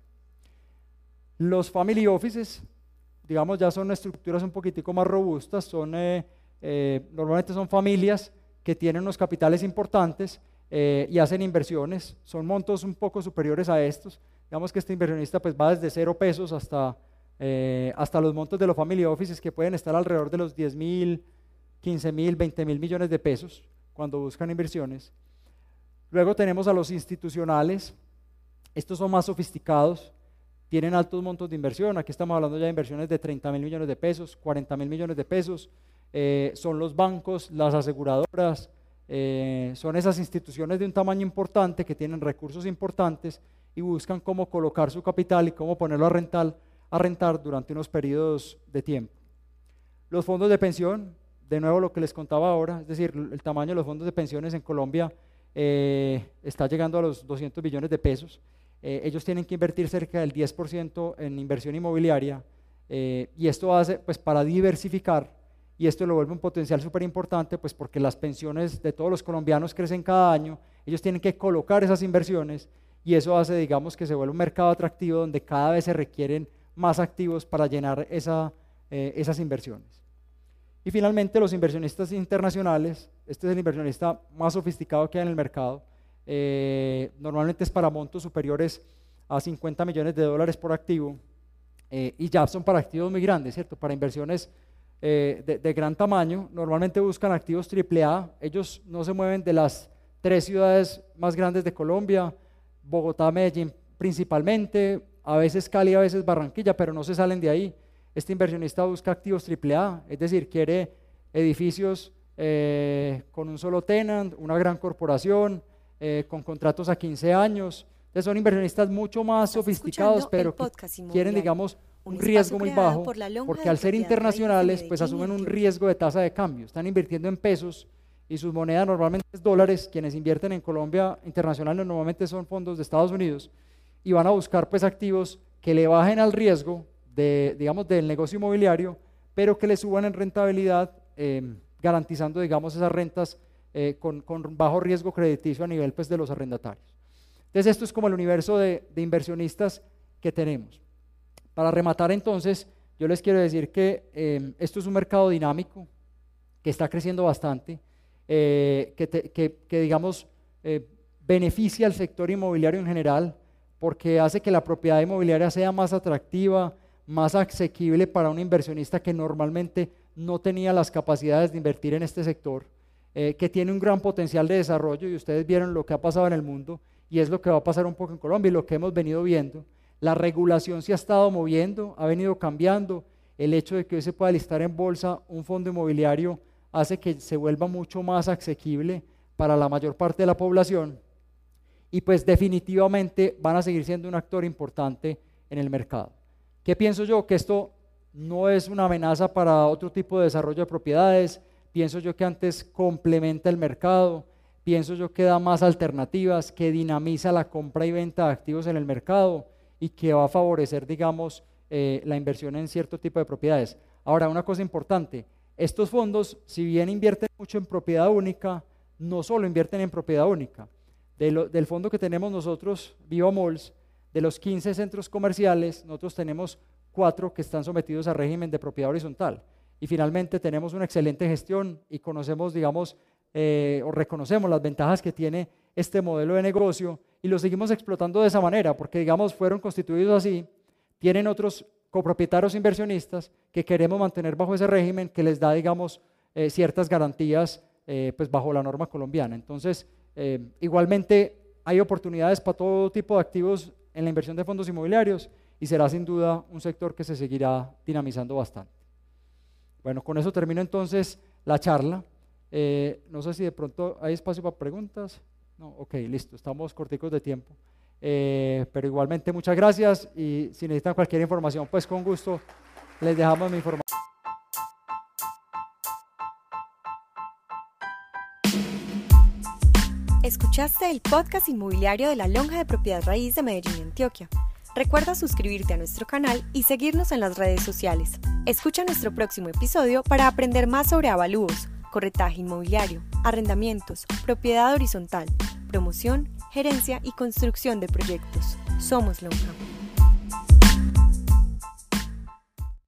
Los family offices, digamos, ya son estructuras un poquitico más robustas, son, eh, eh, normalmente son familias que tienen unos capitales importantes eh, y hacen inversiones, son montos un poco superiores a estos. Digamos que este inversionista pues va desde cero pesos hasta, hasta los montos de los family offices que pueden estar alrededor de los 10 mil, 15 mil, 20 mil millones de pesos cuando buscan inversiones. Luego tenemos a los institucionales. Estos son más sofisticados, tienen altos montos de inversión. Aquí estamos hablando ya de inversiones de 30 mil millones de pesos, 40 mil millones de pesos. Eh, son los bancos, las aseguradoras, eh, son esas instituciones de un tamaño importante que tienen recursos importantes y buscan cómo colocar su capital y cómo ponerlo a rentar, a rentar durante unos periodos de tiempo. Los fondos de pensión, de nuevo lo que les contaba ahora, es decir, el tamaño de los fondos de pensiones en Colombia eh, está llegando a los 200 billones de pesos. Eh, ellos tienen que invertir cerca del 10% en inversión inmobiliaria eh, y esto hace pues para diversificar y esto lo vuelve un potencial súper importante pues porque las pensiones de todos los colombianos crecen cada año, ellos tienen que colocar esas inversiones y eso hace digamos que se vuelve un mercado atractivo donde cada vez se requieren más activos para llenar esa, esas inversiones. Y finalmente los inversionistas internacionales, este es el inversionista más sofisticado que hay en el mercado, eh, normalmente es para montos superiores a 50 millones de dólares por activo eh, y ya son para activos muy grandes, ¿cierto? Para inversiones eh, de, de, gran tamaño, normalmente buscan activos AAA, ellos no se mueven de las tres ciudades más grandes de Colombia, Bogotá, Medellín principalmente, a veces Cali, a veces Barranquilla, pero no se salen de ahí. Este inversionista busca activos AAA, es decir, quiere edificios eh, con un solo tenant, una gran corporación, eh, con contratos a 15 años. Entonces son inversionistas mucho más sofisticados, pero quieren, digamos, un, riesgo muy bajo, porque al ser internacionales, pues asumen un riesgo de tasa de cambio. Están invirtiendo en pesos y sus monedas normalmente es dólares. Quienes invierten en Colombia internacionales normalmente son fondos de Estados Unidos y van a buscar pues activos que le bajen al riesgo de, digamos, del negocio inmobiliario, pero que le suban en rentabilidad, em, garantizando, digamos, esas rentas eh, con, bajo riesgo crediticio a nivel pues, de los arrendatarios. Entonces, esto es como el universo de, inversionistas que tenemos. Para rematar, entonces, yo les quiero decir que em, esto es un mercado dinámico, que está creciendo bastante, eh, que, digamos, eh, beneficia al sector inmobiliario en general, porque hace que la propiedad inmobiliaria sea más atractiva, más asequible para un inversionista que normalmente no tenía las capacidades de invertir en este sector, eh, que tiene un gran potencial de desarrollo y ustedes vieron lo que ha pasado en el mundo y es lo que va a pasar un poco en Colombia y lo que hemos venido viendo. La regulación se ha estado moviendo, ha venido cambiando. El hecho de que hoy se pueda listar en bolsa un fondo inmobiliario hace que se vuelva mucho más asequible para la mayor parte de la población y pues definitivamente van a seguir siendo un actor importante en el mercado. ¿Qué pienso yo? Que esto no es una amenaza para otro tipo de desarrollo de propiedades, pienso yo que antes complementa el mercado, pienso yo que da más alternativas, que dinamiza la compra y venta de activos en el mercado y que va a favorecer, digamos, eh, la inversión en cierto tipo de propiedades. Ahora, una cosa importante, estos fondos, si bien invierten mucho en propiedad única, no solo invierten en propiedad única. del fondo que tenemos nosotros, Viva Malls, de los 15 centros comerciales, nosotros tenemos cuatro que están sometidos a régimen de propiedad horizontal. Y finalmente tenemos una excelente gestión y conocemos, digamos, eh, o reconocemos las ventajas que tiene este modelo de negocio y lo seguimos explotando de esa manera, porque digamos fueron constituidos así, tienen otros copropietarios inversionistas que queremos mantener bajo ese régimen que les da, digamos, eh, ciertas garantías eh, pues bajo la norma colombiana. Entonces, igualmente hay oportunidades para todo tipo de activos en la inversión de fondos inmobiliarios y será sin duda un sector que se seguirá dinamizando bastante. Bueno, con eso termino entonces la charla. Eh, no sé si de pronto hay espacio para preguntas. No, ok, listo, estamos corticos de tiempo. Eh, pero igualmente muchas gracias y si necesitan cualquier información, pues con gusto les dejamos mi información.
Escuchaste el podcast inmobiliario de la Lonja de Propiedad Raíz de Medellín, Antioquia. Recuerda suscribirte a nuestro canal y seguirnos en las redes sociales. Escucha nuestro próximo episodio para aprender más sobre avalúos corretaje inmobiliario, arrendamientos, propiedad horizontal, promoción, gerencia y construcción de proyectos. Somos Lonja.